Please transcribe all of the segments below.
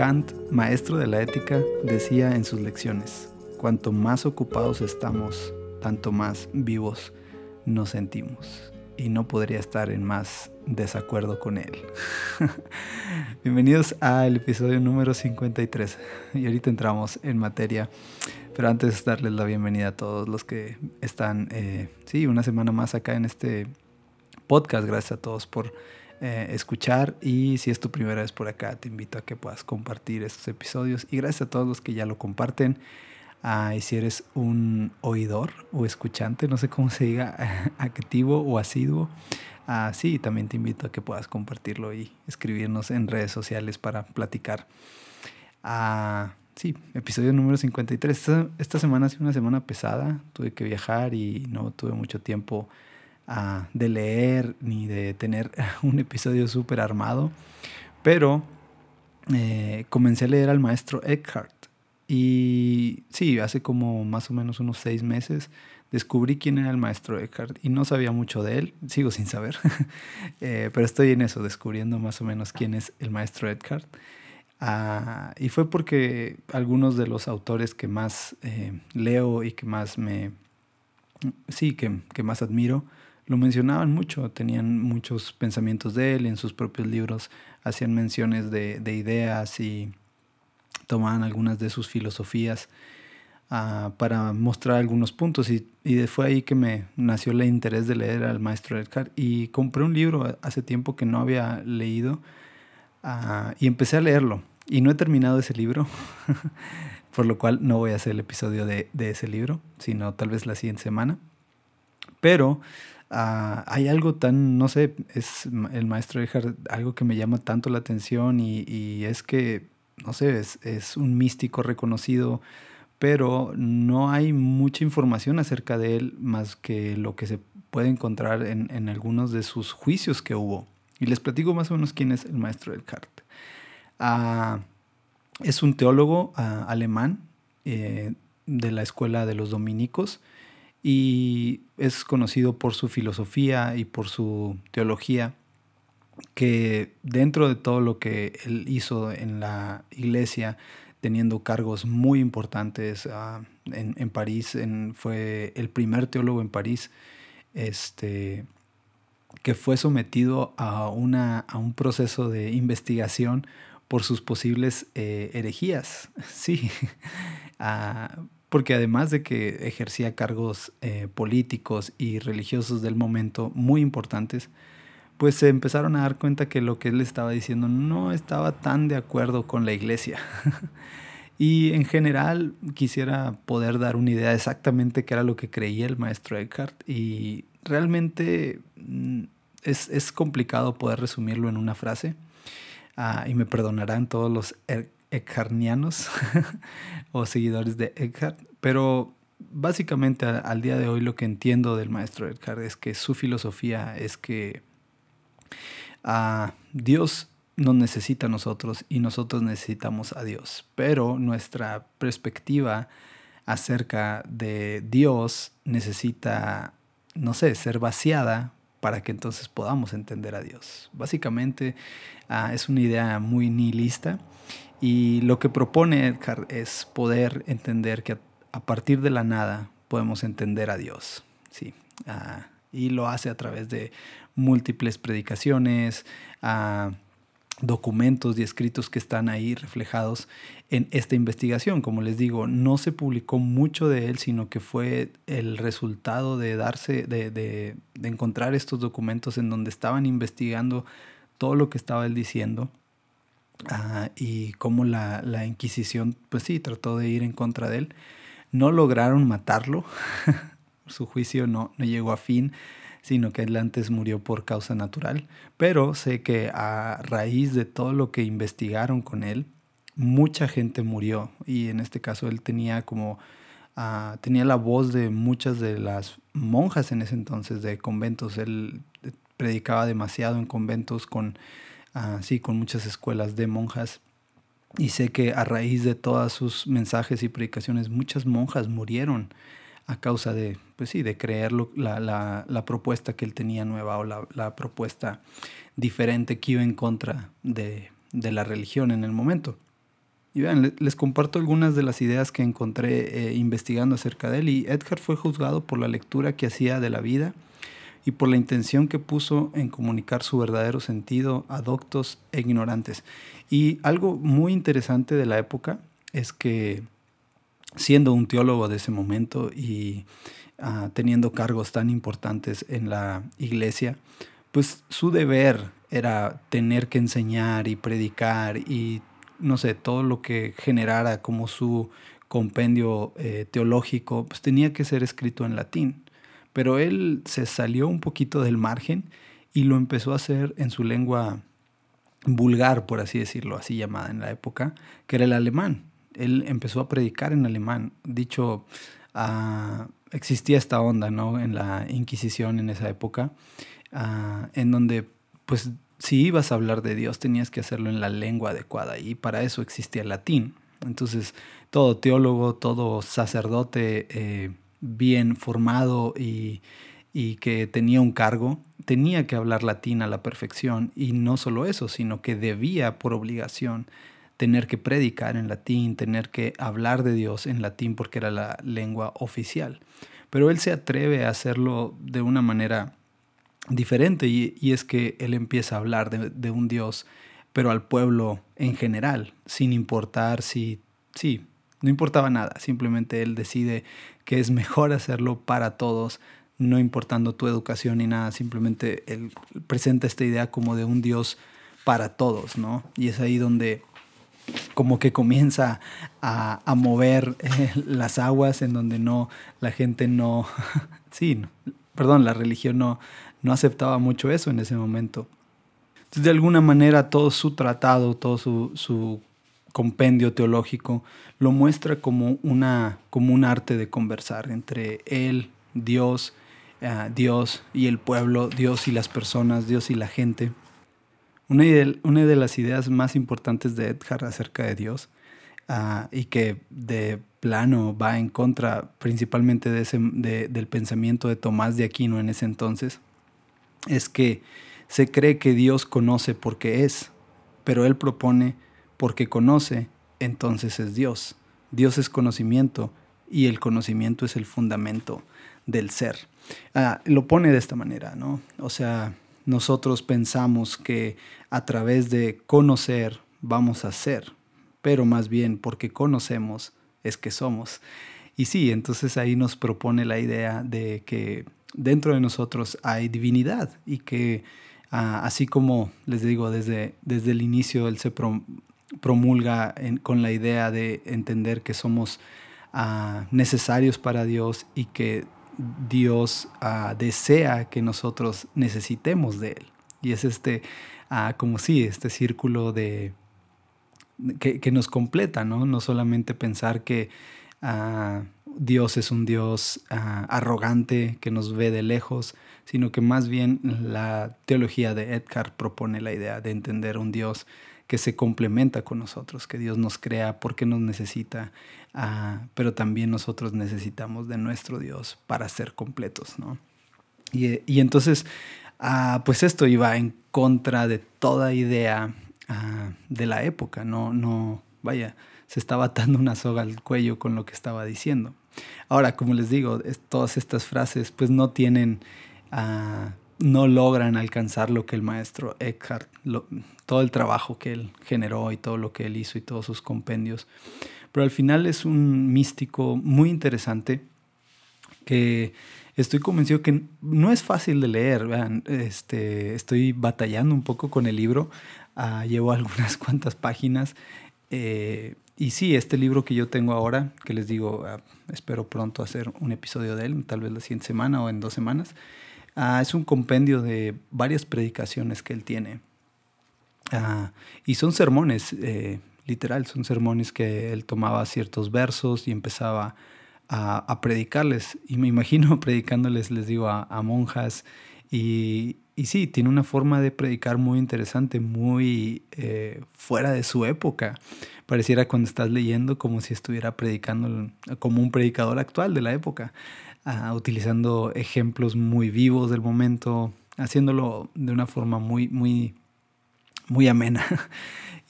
Kant, maestro de la ética, decía en sus lecciones, cuanto más ocupados estamos, tanto más vivos nos sentimos. Y no podría estar en más desacuerdo con él. Bienvenidos al episodio número 53. Y ahorita entramos en materia. Pero antes darles la bienvenida a todos los que están, eh, sí, una semana más acá en este podcast. Gracias a todos por eh, escuchar y si es tu primera vez por acá, te invito a que puedas compartir estos episodios y gracias a todos los que ya lo comparten. Ah, y si eres un oidor o escuchante, no sé cómo se diga, activo o asiduo, ah, sí, también te invito a que puedas compartirlo y escribirnos en redes sociales para platicar. Ah, sí, episodio número 53. Esta, esta semana ha sido una semana pesada, tuve que viajar y no tuve mucho tiempo de leer ni de tener un episodio súper armado, pero eh, comencé a leer al maestro Eckhart. Y sí, hace como más o menos unos seis meses descubrí quién era el maestro Eckhart y no sabía mucho de él, sigo sin saber, eh, pero estoy en eso, descubriendo más o menos quién es el maestro Eckhart. Ah, y fue porque algunos de los autores que más eh, leo y que más me, sí, que, que más admiro, lo mencionaban mucho, tenían muchos pensamientos de él en sus propios libros, hacían menciones de, ideas y tomaban algunas de sus filosofías ah, para mostrar algunos puntos. Y, fue ahí que me nació el interés de leer al maestro Eckhart y compré un libro hace tiempo que no había leído ah, y empecé a leerlo. Y no he terminado ese libro, por lo cual no voy a hacer el episodio de, de ese libro, sino tal vez la siguiente semana. Pero Ah, hay algo tan, no sé, es el maestro Eckhart, algo que me llama tanto la atención y, es que, no sé, es, un místico reconocido, pero no hay mucha información acerca de él más que lo que se puede encontrar en, algunos de sus juicios que hubo. Y les platico más o menos quién es el maestro Eckhart. Ah, es un teólogo ah, alemán eh, de la escuela de los dominicos y es conocido por su filosofía y por su teología, que dentro de todo lo que él hizo en la iglesia, teniendo cargos muy importantes ah, en, París, fue el primer teólogo en París, este, que fue sometido a, una, a un proceso de investigación por sus posibles eh, herejías. Sí, ah, porque además de que ejercía cargos eh, políticos y religiosos del momento muy importantes, pues se empezaron a dar cuenta que lo que él estaba diciendo no estaba tan de acuerdo con la iglesia. y en general quisiera poder dar una idea exactamente qué era lo que creía el maestro Eckhart y realmente mm, es, complicado poder resumirlo en una frase. Ah, y me perdonarán todos los eckhartianos o seguidores de Eckhart, pero básicamente al día de hoy lo que entiendo del maestro Eckhart es que su filosofía es que Dios nos necesita a nosotros y nosotros necesitamos a Dios, pero nuestra perspectiva acerca de Dios necesita, no sé, ser vaciada para que entonces podamos entender a Dios. Básicamente ah, es una idea muy nihilista y lo que propone Edgar es poder entender que a partir de la nada podemos entender a Dios. Sí. Ah, y lo hace a través de múltiples predicaciones, ah, documentos y escritos que están ahí reflejados en esta investigación. Como les digo, no se publicó mucho de él, sino que fue el resultado de darse, de, de encontrar estos documentos en donde estaban investigando todo lo que estaba él diciendo Ah, y cómo la, la, Inquisición, pues sí, trató de ir en contra de él. No lograron matarlo, su juicio no, no llegó a fin, sino que él antes murió por causa natural. Pero sé que a raíz de todo lo que investigaron con él, mucha gente murió. Y en este caso él tenía como... Uh, tenía la voz de muchas de las monjas en ese entonces de conventos. Él predicaba demasiado en conventos con así con muchas escuelas de monjas. Y sé que a raíz de todos sus mensajes y predicaciones, muchas monjas murieron a causa de, pues sí, de creer la, la, propuesta que él tenía nueva o la, la, propuesta diferente que iba en contra de, de la religión en el momento. Y vean, les comparto algunas de las ideas que encontré eh, investigando acerca de él. Y Edgar fue juzgado por la lectura que hacía de la vida y por la intención que puso en comunicar su verdadero sentido a doctos e ignorantes. Y algo muy interesante de la época es que siendo un teólogo de ese momento y ah, teniendo cargos tan importantes en la iglesia, pues su deber era tener que enseñar y predicar y no sé, todo lo que generara como su compendio eh, teológico, pues tenía que ser escrito en latín. Pero él se salió un poquito del margen y lo empezó a hacer en su lengua vulgar, por así decirlo, así llamada en la época, que era el alemán. Él empezó a predicar en alemán. Dicho, uh, existía esta onda, ¿no? En la Inquisición en esa época, uh, en donde, pues, si ibas a hablar de Dios, tenías que hacerlo en la lengua adecuada y para eso existía el latín. Entonces, todo teólogo, todo sacerdote eh, bien formado y, que tenía un cargo, tenía que hablar latín a la perfección y no solo eso, sino que debía por obligación tener que predicar en latín, tener que hablar de Dios en latín porque era la lengua oficial. Pero él se atreve a hacerlo de una manera diferente y, es que él empieza a hablar de, de, un Dios, pero al pueblo en general, sin importar si, sí, no importaba nada, simplemente él decide que es mejor hacerlo para todos, no importando tu educación ni nada, simplemente él presenta esta idea como de un Dios para todos, ¿no? Y es ahí donde como que comienza a, a mover eh, las aguas en donde no, la gente no, sí, perdón, la religión no, no aceptaba mucho eso en ese momento. De alguna manera, todo su tratado, todo su, su compendio teológico lo muestra como, una, como un arte de conversar entre él, Dios, uh, Dios y el pueblo, Dios y las personas, Dios y la gente. Una, de las ideas más importantes de Edgar acerca de Dios uh, y que de plano va en contra principalmente de ese, de, del pensamiento de Tomás de Aquino en ese entonces, es que se cree que Dios conoce porque es, pero Él propone porque conoce, entonces es Dios. Dios es conocimiento y el conocimiento es el fundamento del ser. Ah, lo pone de esta manera, ¿no? O sea, nosotros pensamos que a través de conocer vamos a ser, pero más bien porque conocemos es que somos. Y sí, entonces ahí nos propone la idea de que dentro de nosotros hay divinidad y que ah, así como les digo desde, desde el inicio él se, promulga con la idea de entender que somos ah, necesarios para Dios y que Dios ah, desea que nosotros necesitemos de Él. Y es este, uh, como si, este círculo de, que, nos completa, ¿no? No solamente pensar que Dios es un Dios arrogante que nos ve de lejos, sino que más bien la teología de Edgar propone la idea de entender un Dios que se complementa con nosotros, que Dios nos crea porque nos necesita, ah, pero también nosotros necesitamos de nuestro Dios para ser completos, ¿no? Y, entonces, ah, pues esto iba en contra de toda idea ah, de la época, no, no, vaya, se estaba atando una soga al cuello con lo que estaba diciendo. Ahora, como les digo, todas estas frases pues no tienen no logran alcanzar lo que el maestro Eckhart, todo el trabajo que él generó y todo lo que él hizo y todos sus compendios. Pero al final es un místico muy interesante que estoy convencido que no es fácil de leer. Vean, este, estoy batallando un poco con el libro. Ah, llevo algunas cuantas páginas. Eh, y sí, este libro que yo tengo ahora, que les digo, ah, espero pronto hacer un episodio de él, tal vez la siguiente semana o en dos semanas. Ah, es un compendio de varias predicaciones que él tiene. Ah, y son sermones, eh, literal, son sermones que él tomaba ciertos versos y empezaba a, predicarles. Y me imagino predicándoles, les digo, a, monjas. Y, sí, tiene una forma de predicar muy interesante, muy eh, fuera de su época. Pareciera cuando estás leyendo como si estuviera predicando como un predicador actual de la época utilizando ejemplos muy vivos del momento, haciéndolo de una forma muy, muy, muy amena.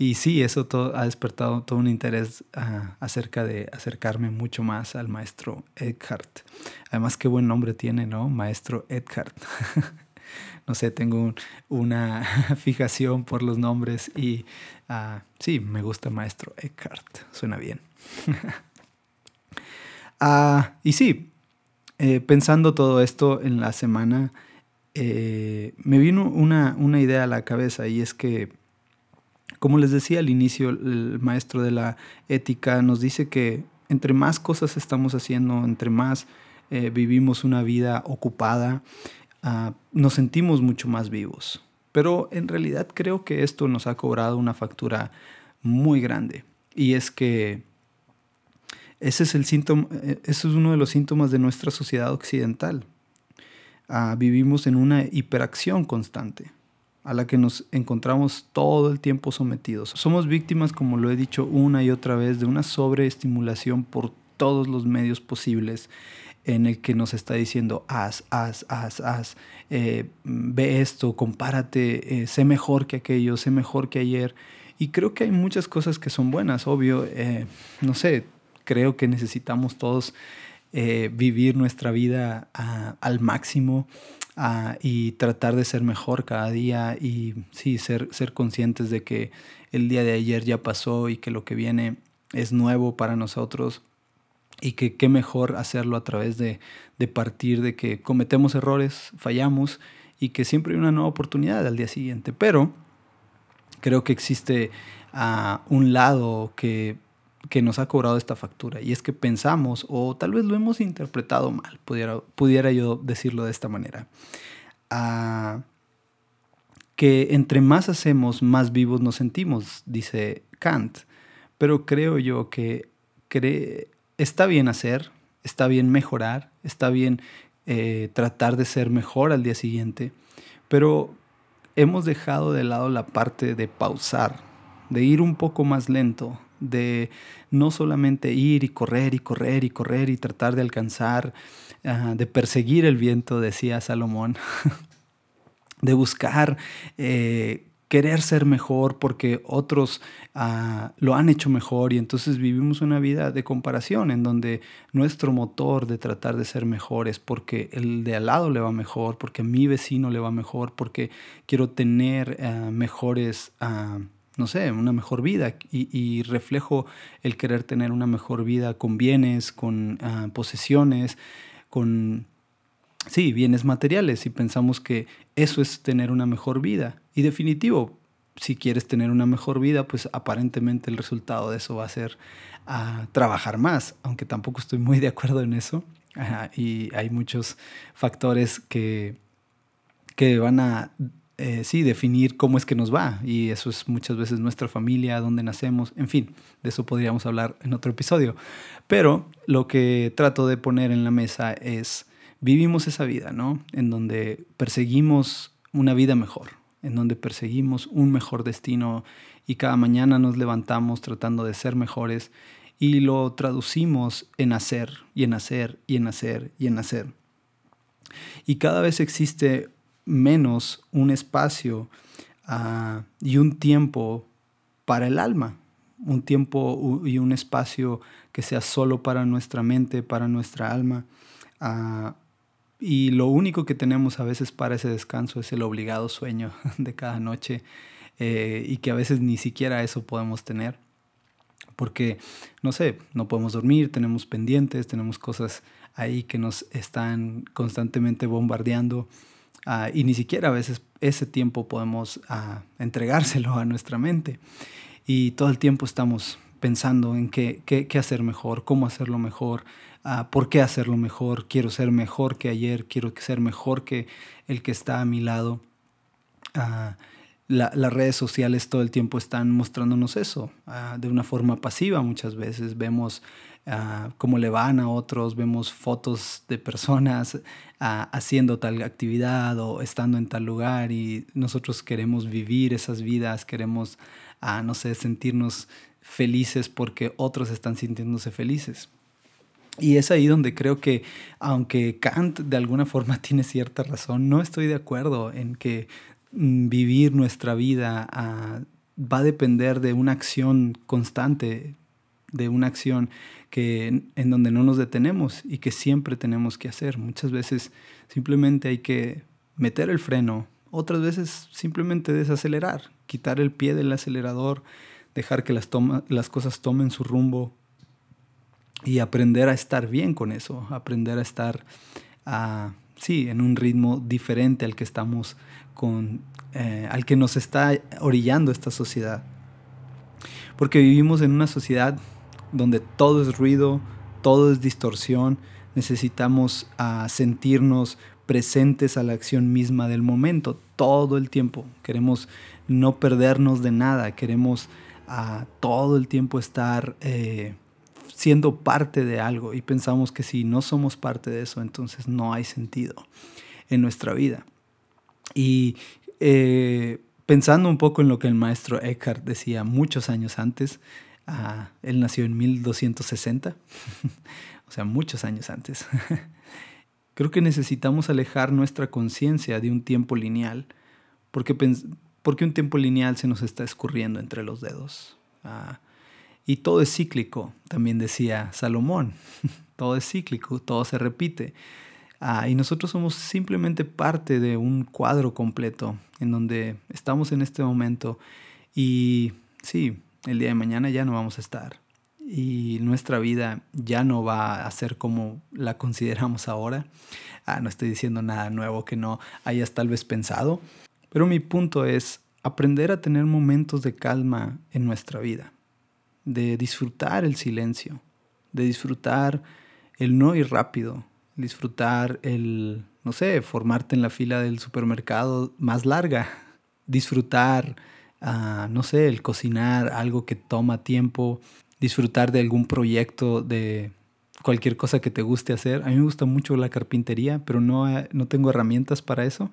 Y sí, eso todo, ha despertado todo un interés ah, acerca de acercarme mucho más al maestro Eckhart. Además, qué buen nombre tiene, ¿no? Maestro Eckhart. no sé, tengo una fijación por los nombres y uh, sí, me gusta Maestro Eckhart, suena bien. uh, y sí, eh, pensando todo esto en la semana, eh, me vino una, una idea a la cabeza y es que, como les decía al inicio, el maestro de la ética nos dice que entre más cosas estamos haciendo, entre más eh, vivimos una vida ocupada, Ah, nos sentimos mucho más vivos. Pero en realidad creo que esto nos ha cobrado una factura muy grande. Y es que ese es, el síntoma, eh, es uno de los síntomas de nuestra sociedad occidental. Ah, vivimos en una hiperacción constante a la que nos encontramos todo el tiempo sometidos. Somos víctimas, como lo he dicho una y otra vez, de una sobreestimulación por todos los medios posibles en el que nos está diciendo, haz, haz, haz, haz, eh, ve esto, compárate, eh, sé mejor que aquello, sé mejor que ayer. Y creo que hay muchas cosas que son buenas, obvio, no sé, creo que necesitamos todos vivir nuestra vida al máximo y tratar de ser mejor cada día y sí, ser, ser conscientes de que el día de ayer ya pasó y que lo que viene es nuevo para nosotros y que qué mejor hacerlo a través de, partir de que cometemos errores, fallamos y que siempre hay una nueva oportunidad al día siguiente. Pero creo que existe ah, un lado que, nos ha cobrado esta factura y es que pensamos, o tal vez lo hemos interpretado mal, pudiera, pudiera yo decirlo de esta manera, que entre más hacemos, más vivos nos sentimos, dice Kant. Pero creo yo que está bien hacer, está bien mejorar, está bien eh, tratar de ser mejor al día siguiente, pero hemos dejado de lado la parte de pausar, de ir un poco más lento, de no solamente ir y correr y correr y correr y tratar de alcanzar, de perseguir el viento, decía Salomón, de buscar eh, querer ser mejor porque otros ah, lo han hecho mejor. Y entonces vivimos una vida de comparación en donde nuestro motor de tratar de ser mejor es porque el de al lado le va mejor, porque a mi vecino le va mejor, porque quiero tener ah, mejores, ah, no sé, una mejor vida y, reflejo el querer tener una mejor vida con bienes, con posesiones, con sí, bienes materiales y pensamos que eso es tener una mejor vida. Y definitivo, si quieres tener una mejor vida, pues aparentemente el resultado de eso va a ser a trabajar más, aunque tampoco estoy muy de acuerdo en eso. y hay muchos factores que, que van a eh, sí, definir cómo es que nos va. Y eso es muchas veces nuestra familia, dónde nacemos, en fin, de eso podríamos hablar en otro episodio. Pero lo que trato de poner en la mesa es vivimos esa vida, ¿no? En donde perseguimos una vida mejor, en donde perseguimos un mejor destino y cada mañana nos levantamos tratando de ser mejores y lo traducimos en hacer y en hacer y en hacer y en hacer. Y cada vez existe menos un espacio ah, y un tiempo para el alma, un tiempo y un espacio que sea solo para nuestra mente, para nuestra alma, uh, y lo único que tenemos a veces para ese descanso es el obligado sueño de cada noche eh, y que a veces ni siquiera eso podemos tener. Porque, no sé, no podemos dormir, tenemos pendientes, tenemos cosas ahí que nos están constantemente bombardeando ah, y ni siquiera a veces ese tiempo podemos ah, entregárselo a nuestra mente. Y todo el tiempo estamos pensando en qué, qué, qué hacer mejor, cómo hacerlo mejor, por qué hacerlo mejor, quiero ser mejor que ayer, quiero ser mejor que el que está a mi lado. Las redes sociales todo el tiempo están mostrándonos eso de una forma pasiva muchas veces. Vemos cómo le van a otros, vemos fotos de personas haciendo tal actividad o estando en tal lugar y nosotros queremos vivir esas vidas, queremos, no sé, sentirnos felices porque otros están sintiéndose felices. Y es ahí donde creo que, aunque Kant de alguna forma tiene cierta razón, no estoy de acuerdo en que vivir nuestra vida ah, va a depender de una acción constante, de una acción que, en donde no nos detenemos y que siempre tenemos que hacer. Muchas veces simplemente hay que meter el freno, otras veces simplemente desacelerar, quitar el pie del acelerador, dejar que las, las cosas tomen su rumbo y aprender a estar bien con eso, aprender a estar, a, sí, en un ritmo diferente al que estamos con, eh, al que nos está orillando esta sociedad. Porque vivimos en una sociedad donde todo es ruido, todo es distorsión, necesitamos uh, sentirnos presentes a la acción misma del momento todo el tiempo. Queremos no perdernos de nada, queremos uh, todo el tiempo estar eh, siendo parte de algo y pensamos que si no somos parte de eso, entonces no hay sentido en nuestra vida. Y eh, pensando un poco en lo que el maestro Eckhart decía muchos años antes, Ah, él nació en 1260, o sea, muchos años antes. Creo que necesitamos alejar nuestra conciencia de un tiempo lineal, porque, porque un tiempo lineal se nos está escurriendo entre los dedos. Ah, y todo es cíclico, también decía Salomón. todo es cíclico, todo se repite. Ah, y nosotros somos simplemente parte de un cuadro completo en donde estamos en este momento. Y sí, el día de mañana ya no vamos a estar y nuestra vida ya no va a ser como la consideramos ahora. Ah, no estoy diciendo nada nuevo que no hayas tal vez pensado, pero mi punto es aprender a tener momentos de calma en nuestra vida, de disfrutar el silencio, de disfrutar el no ir rápido, disfrutar el, no sé, formarte en la fila del supermercado más larga, disfrutar no sé, el cocinar, algo que toma tiempo, disfrutar de algún proyecto, de cualquier cosa que te guste hacer. A mí me gusta mucho la carpintería, pero no, no tengo herramientas para eso.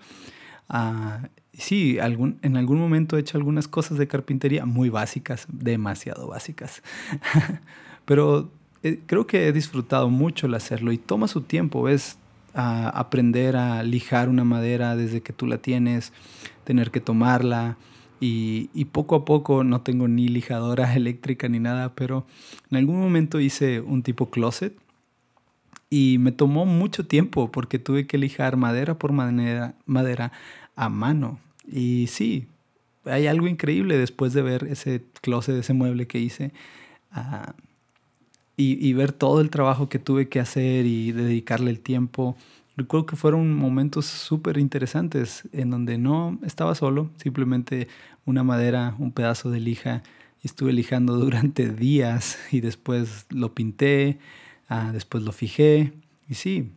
Uh, sí, algún, en algún momento he hecho algunas cosas de carpintería muy básicas, demasiado básicas. pero eh, creo que he disfrutado mucho el hacerlo y toma su tiempo, ves, aprender a lijar una madera desde que tú la tienes, tener que tomarla, y, poco a poco no tengo ni lijadora eléctrica ni nada, pero en algún momento hice un tipo closet y me tomó mucho tiempo porque tuve que lijar madera por madera, madera a mano. Y sí, hay algo increíble después de ver ese closet, ese mueble que hice. Ah, y, ver todo el trabajo que tuve que hacer y dedicarle el tiempo. Recuerdo que fueron momentos súper interesantes en donde no estaba solo, simplemente una madera, un pedazo de lija, y estuve lijando durante días y después lo pinté, ah, después lo fijé y sí,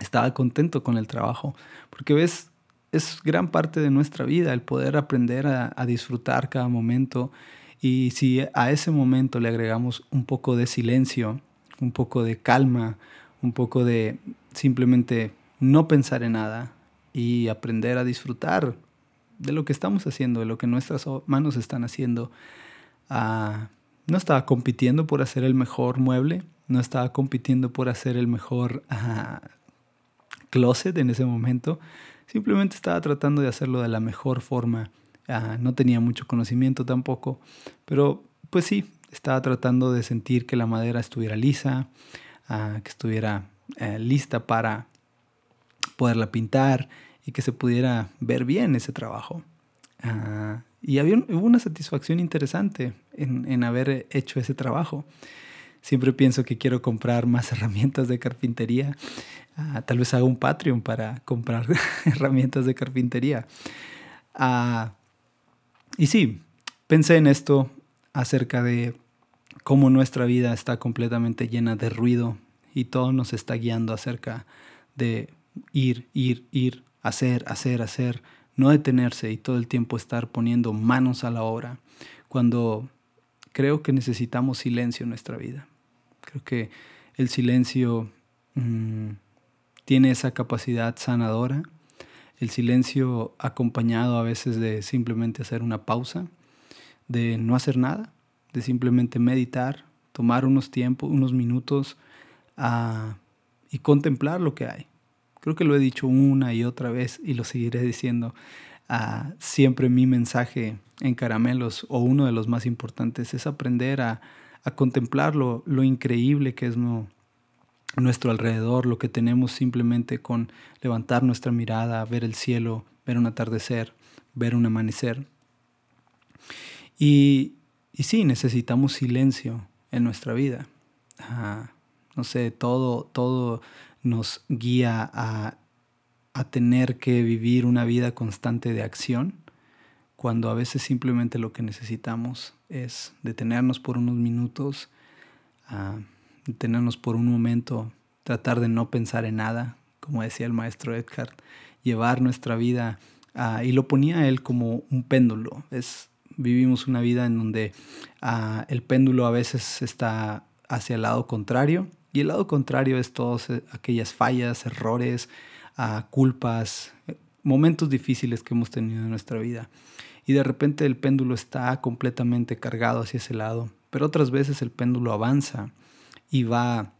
estaba contento con el trabajo, porque ves, es gran parte de nuestra vida el poder aprender a disfrutar cada momento y si a ese momento le agregamos un poco de silencio, un poco de calma, un poco de simplemente no pensar en nada y aprender a disfrutar de lo que estamos haciendo, de lo que nuestras manos están haciendo. Ah, no estaba compitiendo por hacer el mejor mueble, no estaba compitiendo por hacer el mejor ah, closet en ese momento, simplemente estaba tratando de hacerlo de la mejor forma. Ah, no tenía mucho conocimiento tampoco, pero pues sí, estaba tratando de sentir que la madera estuviera lisa, que estuviera eh, lista para poderla pintar y que se pudiera ver bien ese trabajo. Ah, y había hubo una satisfacción interesante en, en, haber hecho ese trabajo. Siempre pienso que quiero comprar más herramientas de carpintería. Ah, tal vez haga un Patreon para comprar herramientas de carpintería. Y sí, pensé en esto acerca de cómo nuestra vida está completamente llena de ruido, y todo nos está guiando acerca de ir, ir, ir, hacer, hacer, hacer, no detenerse y todo el tiempo estar poniendo manos a la obra, cuando creo que necesitamos silencio en nuestra vida. Creo que el silencio mm, tiene esa capacidad sanadora, el silencio acompañado a veces de simplemente hacer una pausa, de no hacer nada, de simplemente meditar, tomar unos tiempos, unos minutos y contemplar lo que hay. Creo que lo he dicho una y otra vez y lo seguiré diciendo. ah, siempre mi mensaje en caramelos, o uno de los más importantes, es aprender a, a contemplar lo, increíble que es nuestro alrededor, lo que tenemos simplemente con levantar nuestra mirada, ver el cielo, ver un atardecer, ver un amanecer. Y, y sí, necesitamos silencio en nuestra vida. Ah, no sé, todo, todo nos guía a, a tener que vivir una vida constante de acción, cuando a veces simplemente lo que necesitamos es detenernos por unos minutos, uh, detenernos por un momento, tratar de no pensar en nada, como decía el maestro Eckhart, llevar nuestra vida, y lo ponía él como un péndulo, es vivimos una vida en donde uh, el péndulo a veces está hacia el lado contrario y el lado contrario es todas eh, aquellas fallas, errores, uh, culpas, momentos difíciles que hemos tenido en nuestra vida. Y de repente el péndulo está completamente cargado hacia ese lado, pero otras veces el péndulo avanza y va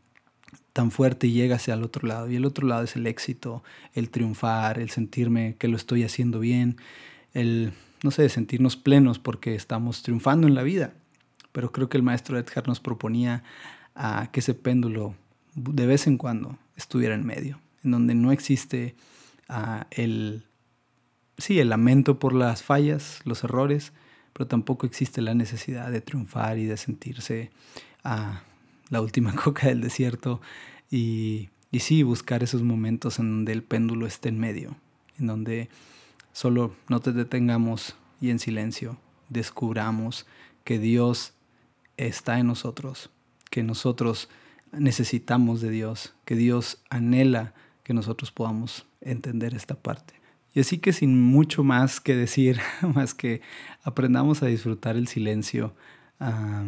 tan fuerte y llega hacia el otro lado. Y el otro lado es el éxito, el triunfar, el sentirme que lo estoy haciendo bien, el no sé, sentirnos plenos porque estamos triunfando en la vida. Pero creo que el maestro Edgar nos proponía a que ese péndulo de vez en cuando estuviera en medio, en donde no existe ah, el, sí, el lamento por las fallas, los errores, pero tampoco existe la necesidad de triunfar y de sentirse a la última coca del desierto y, y sí, buscar esos momentos en donde el péndulo esté en medio, en donde Solo no te detengamos y en silencio descubramos que Dios está en nosotros, que nosotros necesitamos de Dios, que Dios anhela que nosotros podamos entender esta parte. Y así que sin mucho más que decir, más que aprendamos a disfrutar el silencio ah,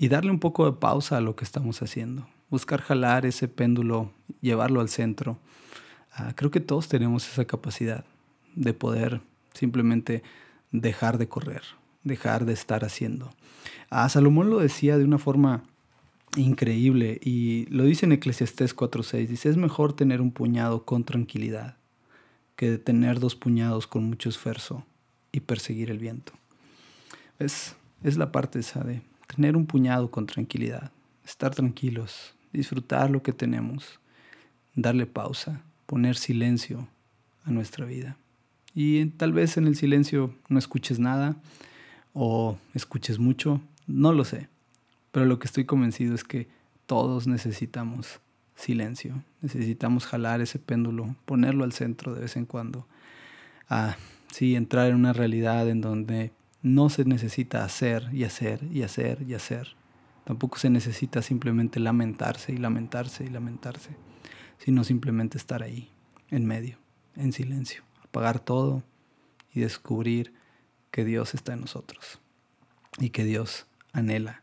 y darle un poco de pausa a lo que estamos haciendo, buscar jalar ese péndulo, llevarlo al centro. Ah, creo que todos tenemos esa capacidad de poder simplemente dejar de correr, dejar de estar haciendo. A Salomón lo decía de una forma increíble y lo dice en Eclesiastés 4:6, dice, es mejor tener un puñado con tranquilidad que tener dos puñados con mucho esfuerzo y perseguir el viento. Es, es la parte esa de tener un puñado con tranquilidad, estar tranquilos, disfrutar lo que tenemos, darle pausa, poner silencio a nuestra vida. Y tal vez en el silencio no escuches nada o escuches mucho, no lo sé. Pero lo que estoy convencido es que todos necesitamos silencio, necesitamos jalar ese péndulo, ponerlo al centro de vez en cuando. Ah, sí, entrar en una realidad en donde no se necesita hacer y hacer y hacer y hacer. Tampoco se necesita simplemente lamentarse y lamentarse y lamentarse, sino simplemente estar ahí, en medio, en silencio apagar todo y descubrir que Dios está en nosotros y que Dios anhela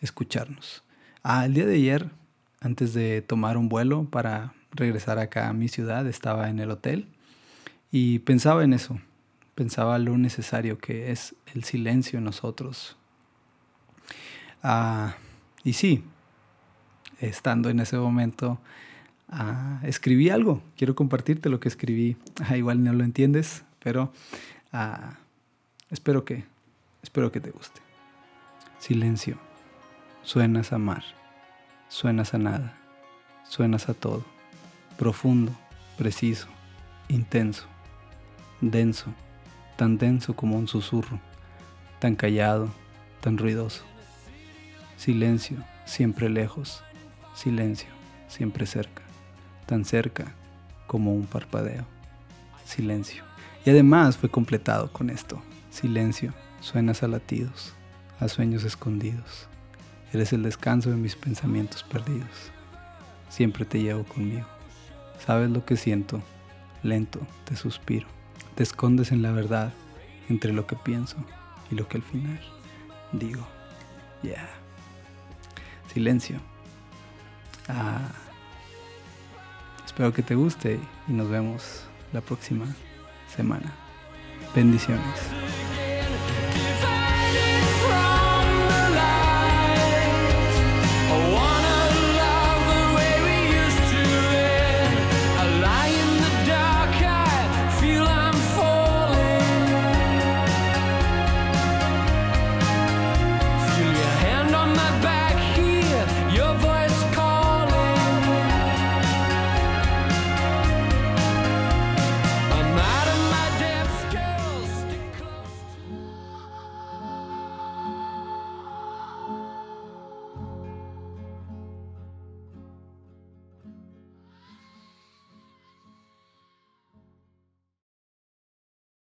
escucharnos. Ah, el día de ayer, antes de tomar un vuelo para regresar acá a mi ciudad, estaba en el hotel y pensaba en eso, pensaba lo necesario que es el silencio en nosotros. Ah, y sí, estando en ese momento, Ah, escribí algo, quiero compartirte lo que escribí. Ah, igual no lo entiendes, pero espero que, espero que te guste. Silencio. Suenas a mar, suenas a nada, suenas a todo. Profundo, preciso, intenso, denso, tan denso como un susurro, tan callado, tan ruidoso. Silencio, siempre lejos, silencio, siempre cerca tan cerca como un parpadeo. Silencio. Y además fue completado con esto. Silencio. Suenas a latidos, a sueños escondidos. Eres el descanso de mis pensamientos perdidos. Siempre te llevo conmigo. Sabes lo que siento. Lento te suspiro. Te escondes en la verdad entre lo que pienso y lo que al final digo. Ya. Silencio. Ah. Espero que te guste y nos vemos la próxima semana. Bendiciones.